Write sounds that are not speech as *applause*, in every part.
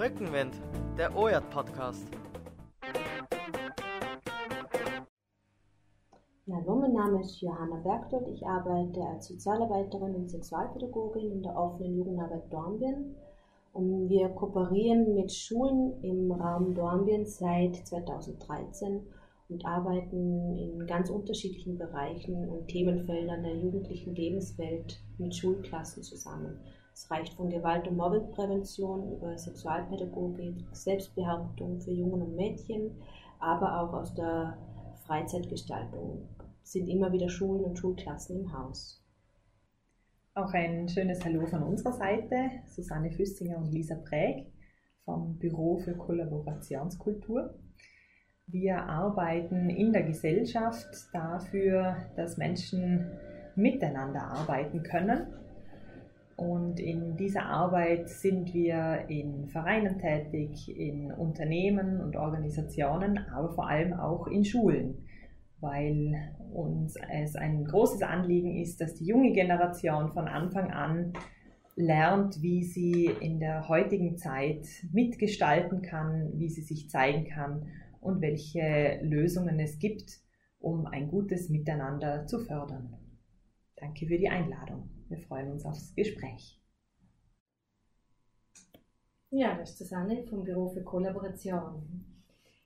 Rückenwind, der OJAT Podcast. Hallo, mein Name ist Johanna Bergdorf. Ich arbeite als Sozialarbeiterin und Sexualpädagogin in der offenen Jugendarbeit Dornbirn. Und wir kooperieren mit Schulen im Raum Dornbirn seit 2013 und arbeiten in ganz unterschiedlichen Bereichen und Themenfeldern der jugendlichen Lebenswelt mit Schulklassen zusammen. Es reicht von Gewalt- und Mobbingprävention über Sexualpädagogik, Selbstbehauptung für Jungen und Mädchen, aber auch aus der Freizeitgestaltung sind immer wieder Schulen und Schulklassen im Haus. Auch ein schönes Hallo von unserer Seite, Susanne Füssinger und Lisa Präg vom Büro für Kollaborationskultur. Wir arbeiten in der Gesellschaft dafür, dass Menschen miteinander arbeiten können. Und in dieser Arbeit sind wir in Vereinen tätig, in Unternehmen und Organisationen, aber vor allem auch in Schulen, weil uns es ein großes Anliegen ist, dass die junge Generation von Anfang an lernt, wie sie in der heutigen Zeit mitgestalten kann, wie sie sich zeigen kann und welche Lösungen es gibt, um ein gutes Miteinander zu fördern. Danke für die Einladung. Wir freuen uns aufs Gespräch. Ja, das ist Susanne vom Büro für Kollaboration.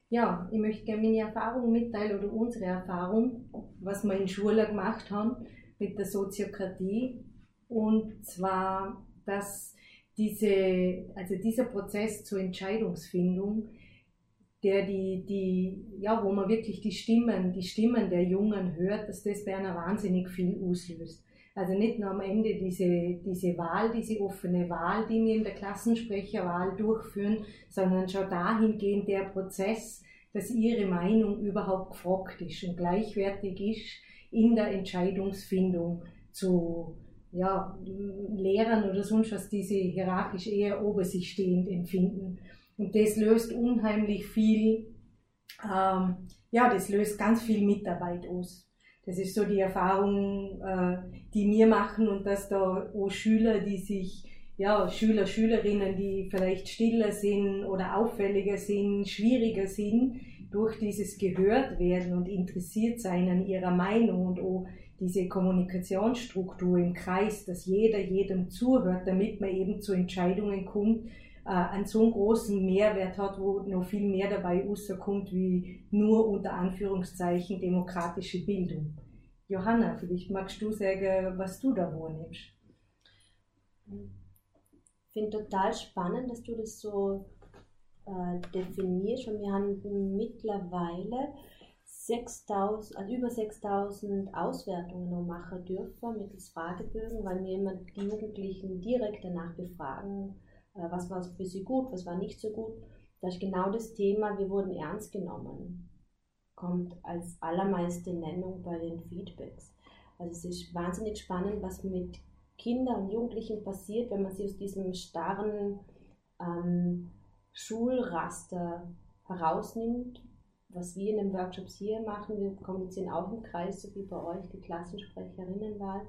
Ja, ich möchte gerne meine Erfahrung mitteilen oder unsere Erfahrung, was wir in Schule gemacht haben mit der Soziokratie. Und zwar, dass diese, also dieser Prozess zur Entscheidungsfindung der die, die, ja, wo man wirklich die Stimmen, die Stimmen der Jungen hört, dass das bei einer wahnsinnig viel auslöst. Also nicht nur am Ende diese, diese Wahl, diese offene Wahl, die wir in der Klassensprecherwahl durchführen, sondern schon dahingehend der Prozess, dass ihre Meinung überhaupt gefragt ist und gleichwertig ist in der Entscheidungsfindung zu ja, Lehrern oder sonst was, die sie hierarchisch eher ober sich stehend empfinden. Und das löst unheimlich viel, ähm, ja, das löst ganz viel Mitarbeit aus. Das ist so die Erfahrung, äh, die wir machen und dass da auch Schüler, die sich, ja, Schüler, Schülerinnen, die vielleicht stiller sind oder auffälliger sind, schwieriger sind, durch dieses gehört werden und interessiert sein an ihrer Meinung und auch diese Kommunikationsstruktur im Kreis, dass jeder jedem zuhört, damit man eben zu Entscheidungen kommt, äh, einen so großen Mehrwert hat, wo noch viel mehr dabei rauskommt, wie nur unter Anführungszeichen demokratische Bildung. Johanna, vielleicht magst du sagen, was du da wahrnimmst. Ich finde total spannend, dass du das so äh, definierst. Und wir haben mittlerweile 6000, also über 6000 Auswertungen noch machen dürfen mittels Fragebögen, weil wir immer die Jugendlichen direkt danach befragen, was war für sie gut, was war nicht so gut. Das ist genau das Thema, wir wurden ernst genommen, kommt als allermeiste Nennung bei den Feedbacks. Also es ist wahnsinnig spannend, was mit Kindern und Jugendlichen passiert, wenn man sie aus diesem starren ähm, Schulraster herausnimmt, was wir in den Workshops hier machen. Wir kommunizieren auch im Kreis, so wie bei euch, die Klassensprecherinnenwahl.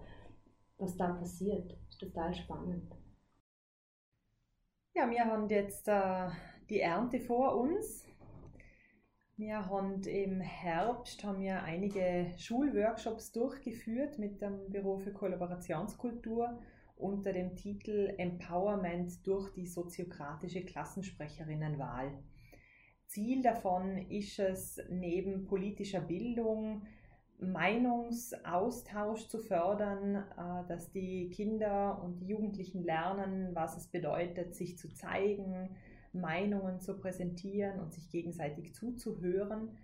Was da passiert, ist total spannend. Ja, wir haben jetzt äh, die Ernte vor uns. Wir haben im Herbst haben wir einige Schulworkshops durchgeführt mit dem Büro für Kollaborationskultur unter dem Titel Empowerment durch die soziokratische Klassensprecherinnenwahl. Ziel davon ist es, neben politischer Bildung Meinungsaustausch zu fördern, äh, dass die Kinder und die Jugendlichen lernen, was es bedeutet, sich zu zeigen, Meinungen zu präsentieren und sich gegenseitig zuzuhören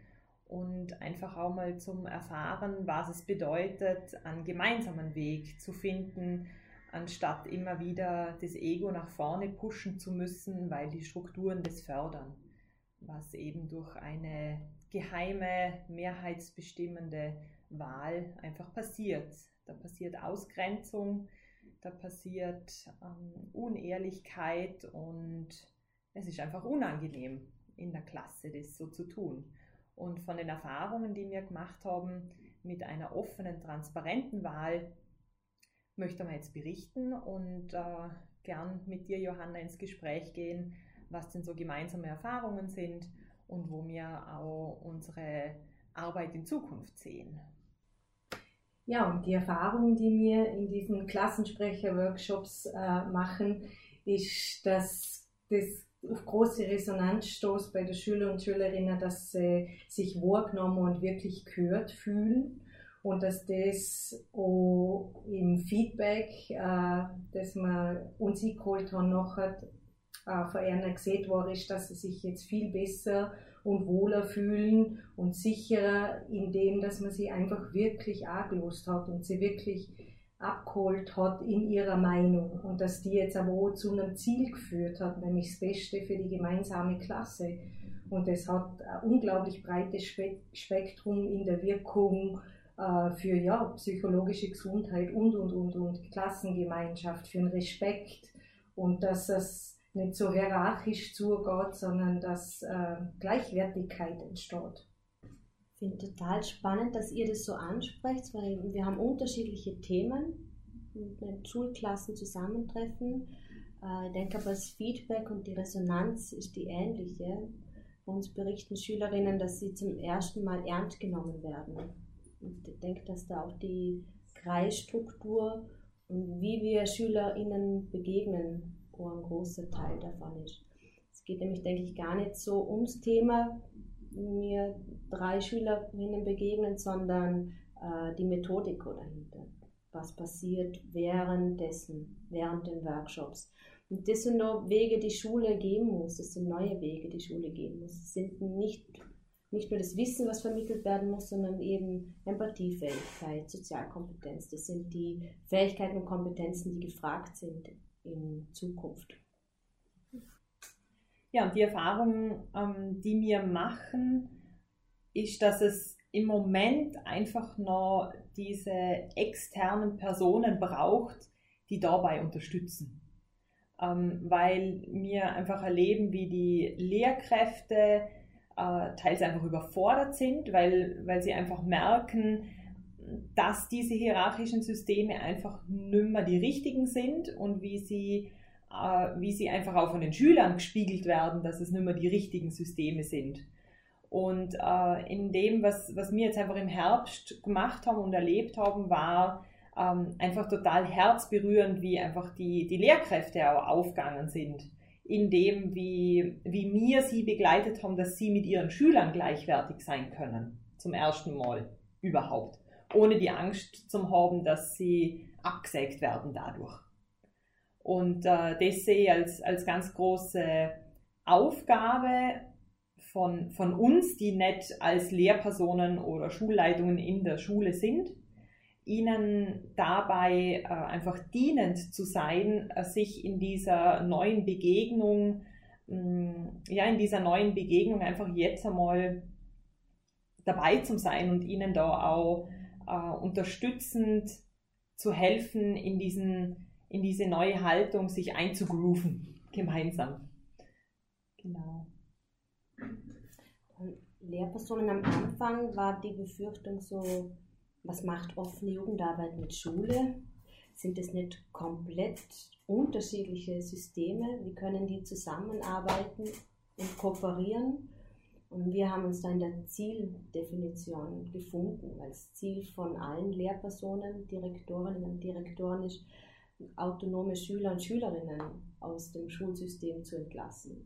und einfach auch mal zum Erfahren, was es bedeutet, einen gemeinsamen Weg zu finden, anstatt immer wieder das Ego nach vorne pushen zu müssen, weil die Strukturen das fördern, was eben durch eine geheime, mehrheitsbestimmende Wahl einfach passiert. Da passiert Ausgrenzung, da passiert ähm, Unehrlichkeit und es ist einfach unangenehm in der Klasse, das so zu tun. Und von den Erfahrungen, die wir gemacht haben mit einer offenen, transparenten Wahl, möchte man jetzt berichten und äh, gern mit dir, Johanna, ins Gespräch gehen, was denn so gemeinsame Erfahrungen sind und wo wir auch unsere Arbeit in Zukunft sehen. Ja, und die Erfahrung, die wir in diesen Klassensprecher-Workshops äh, machen, ist, dass das auf große Resonanz stoßt bei den Schülern und Schülerinnen, dass sie sich wahrgenommen und wirklich gehört fühlen und dass das auch im Feedback, äh, das wir uns eingeholt haben, nachher äh, von ihnen gesehen worden ist, dass sie sich jetzt viel besser und wohler fühlen und sicherer, indem dass man sie einfach wirklich angelost hat und sie wirklich abgeholt hat in ihrer Meinung und dass die jetzt aber auch zu einem Ziel geführt hat, nämlich das Beste für die gemeinsame Klasse. Und es hat ein unglaublich breites Spektrum in der Wirkung äh, für ja, psychologische Gesundheit und, und, und, und Klassengemeinschaft, für den Respekt und dass es nicht so hierarchisch zugeht, sondern dass äh, Gleichwertigkeit entsteht. Ich finde total spannend, dass ihr das so ansprecht, weil wir haben unterschiedliche Themen mit Schulklassen zusammentreffen. Äh, ich denke aber das Feedback und die Resonanz ist die ähnliche. Bei uns berichten Schülerinnen, dass sie zum ersten Mal ernst genommen werden. Und ich denke, dass da auch die Kreisstruktur und wie wir SchülerInnen begegnen, wo ein großer Teil davon ist. Es geht nämlich, denke ich, gar nicht so ums Thema, mir drei Schülerinnen begegnen, sondern äh, die Methodik dahinter. Was passiert währenddessen, während den Workshops. Und das sind noch Wege, die Schule gehen muss. Das sind neue Wege, die Schule gehen muss. Es sind nicht nicht nur das Wissen, was vermittelt werden muss, sondern eben Empathiefähigkeit, Sozialkompetenz. Das sind die Fähigkeiten und Kompetenzen, die gefragt sind in Zukunft. Ja, und die Erfahrung, ähm, die wir machen, ist, dass es im Moment einfach noch diese externen Personen braucht, die dabei unterstützen. Ähm, weil wir einfach erleben, wie die Lehrkräfte, äh, teils einfach überfordert sind, weil, weil sie einfach merken, dass diese hierarchischen Systeme einfach nimmer die richtigen sind und wie sie, äh, wie sie einfach auch von den Schülern gespiegelt werden, dass es nimmer die richtigen Systeme sind. Und äh, in dem, was, was wir jetzt einfach im Herbst gemacht haben und erlebt haben, war ähm, einfach total herzberührend, wie einfach die, die Lehrkräfte auch aufgegangen sind in dem, wie, wie wir sie begleitet haben, dass sie mit ihren Schülern gleichwertig sein können. Zum ersten Mal überhaupt. Ohne die Angst zu haben, dass sie abgesägt werden dadurch. Und äh, das sehe ich als, als ganz große Aufgabe von, von uns, die nicht als Lehrpersonen oder Schulleitungen in der Schule sind, ihnen dabei äh, einfach dienend zu sein, äh, sich in dieser neuen Begegnung, mh, mm, ja, in dieser neuen Begegnung einfach jetzt einmal dabei zu sein und ihnen da auch äh, unterstützend zu helfen, in, diesen, in diese neue Haltung sich einzugrooven, gemeinsam. Genau. Lehrpersonen am Anfang war die Befürchtung so, was macht offene Jugendarbeit mit Schule? Sind es nicht komplett unterschiedliche Systeme? Wie können die zusammenarbeiten und kooperieren? Und wir haben uns da in der Zieldefinition gefunden, weil das Ziel von allen Lehrpersonen, Direktorinnen und Direktoren ist, autonome Schüler und Schülerinnen aus dem Schulsystem zu entlassen.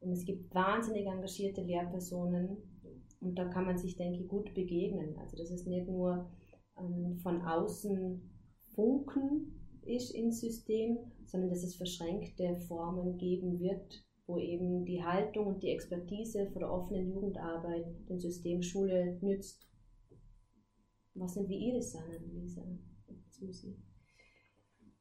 Und es gibt wahnsinnig engagierte Lehrpersonen, und da kann man sich, denke ich, gut begegnen. Also dass es nicht nur ähm, von außen Funken ist ins System, sondern dass es verschränkte Formen geben wird, wo eben die Haltung und die Expertise von der offenen Jugendarbeit dem System Schule nützt. Was sind wie Ihre Lisa? Susi?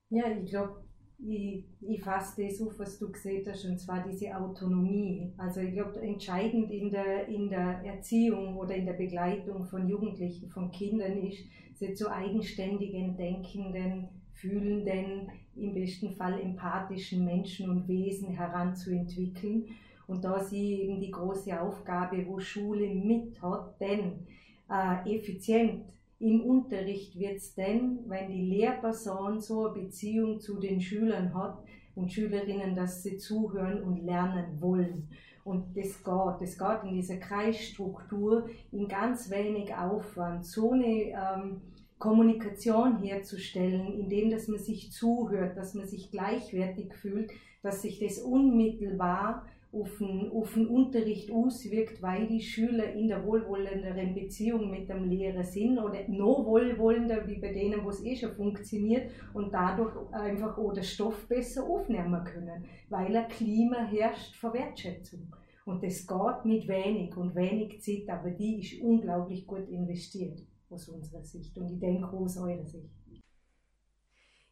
Ja, ich glaube, ich, ich fasse das auf, was du gesehen hast, und zwar diese Autonomie. Also ich glaube, entscheidend in der, in der Erziehung oder in der Begleitung von Jugendlichen, von Kindern ist, sie zu eigenständigen, denkenden, fühlenden, im besten Fall empathischen Menschen und Wesen heranzuentwickeln. Und da sie eben die große Aufgabe, wo Schule mit hat, denn äh, effizient im Unterricht wird es denn, wenn die Lehrperson so eine Beziehung zu den Schülern hat, und Schülerinnen, dass sie zuhören und lernen wollen. Und das geht, das geht in dieser Kreisstruktur in ganz wenig Aufwand. So eine ähm, Kommunikation herzustellen, indem dass man sich zuhört, dass man sich gleichwertig fühlt, dass sich das unmittelbar auf den, auf den Unterricht auswirkt, weil die Schüler in der wohlwollenderen Beziehung mit dem Lehrer sind oder noch wohlwollender wie bei denen, wo es eh schon funktioniert und dadurch einfach den Stoff besser aufnehmen können, weil ein Klima herrscht für Wertschätzung. Und das geht mit wenig und wenig Zeit, aber die ist unglaublich gut investiert aus unserer Sicht und ich denke aus eurer Sicht.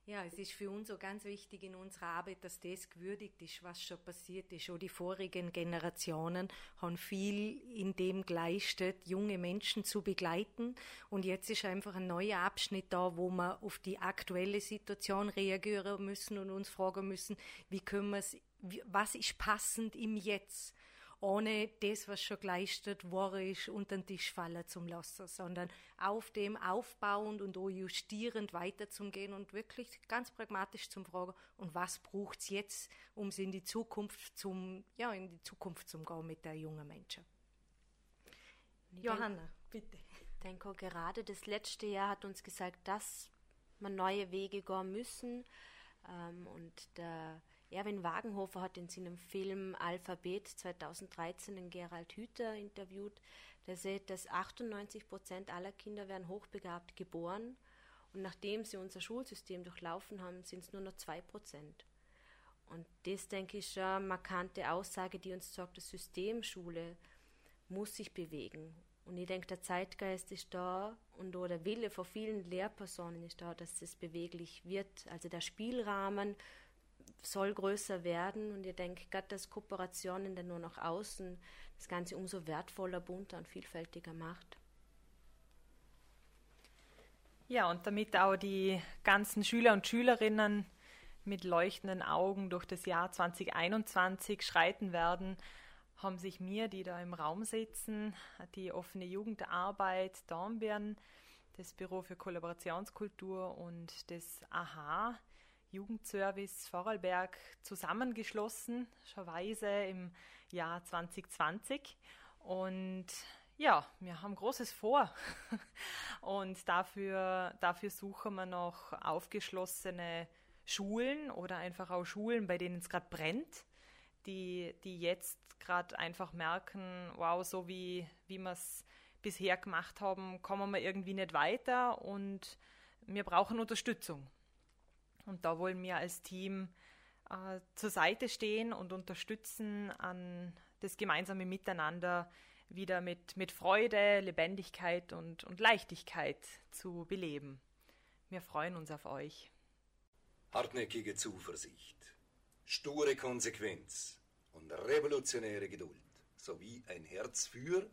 Ja, es ist für uns so ganz wichtig in unserer Arbeit, dass das gewürdigt ist, was schon passiert ist. Auch die vorigen Generationen haben viel in dem geleistet, junge Menschen zu begleiten. Und jetzt ist einfach ein neuer Abschnitt da, wo wir auf die aktuelle Situation reagieren müssen und uns fragen müssen, wie können wir es, was ist passend im Jetzt? Ohne das, was schon geleistet worden ist, unter den Tisch fallen zu lassen, sondern auf dem aufbauend und auch justierend weiterzugehen und wirklich ganz pragmatisch zu fragen, und was braucht es jetzt, um es in die Zukunft zum, ja, in die Zukunft zu gehen mit der jungen Menschen. Johanna, bitte. Ich denke, gerade das letzte Jahr hat uns gesagt, dass wir neue Wege gehen müssen. Ähm, und der Erwin Wagenhofer hat in seinem Film Alphabet 2013 den Gerald Hüther interviewt. Der sagt, dass 98 Prozent aller Kinder werden hochbegabt geboren und nachdem sie unser Schulsystem durchlaufen haben, sind es nur noch zwei Prozent. Und das, denke ich, schon eine markante Aussage, die uns sagt, das System Schule muss sich bewegen. Und ich denke, der Zeitgeist ist da und auch der Wille von vielen Lehrpersonen ist da, dass es beweglich wird. Also der Spielrahmen soll größer werden und ich denke, gerade dass Kooperationen dann nur nach außen das Ganze umso wertvoller, bunter und vielfältiger macht. Ja, und damit auch die ganzen Schüler und Schülerinnen mit leuchtenden Augen durch das Jahr 2021 schreiten werden, haben sich mir, die da im Raum sitzen, die offene Jugendarbeit Dornbirn, das Büro für Kollaborationskultur und das AHA Jugendservice Vorarlberg zusammengeschlossen, schonweise im Jahr 2020. Und ja, wir haben Großes vor. *laughs* Und dafür, dafür suchen wir noch aufgeschlossene Schulen oder einfach auch Schulen, bei denen es gerade brennt, die, die jetzt gerade einfach merken, wow, so wie, wie wir es bisher gemacht haben, kommen wir irgendwie nicht weiter und wir brauchen Unterstützung. Und da wollen wir als Team äh, zur Seite stehen und unterstützen, an das gemeinsame Miteinander wieder mit, mit Freude, Lebendigkeit und, und Leichtigkeit zu beleben. Wir freuen uns auf euch. Hartnäckige Zuversicht, sture Konsequenz und revolutionäre Geduld sowie ein Herz für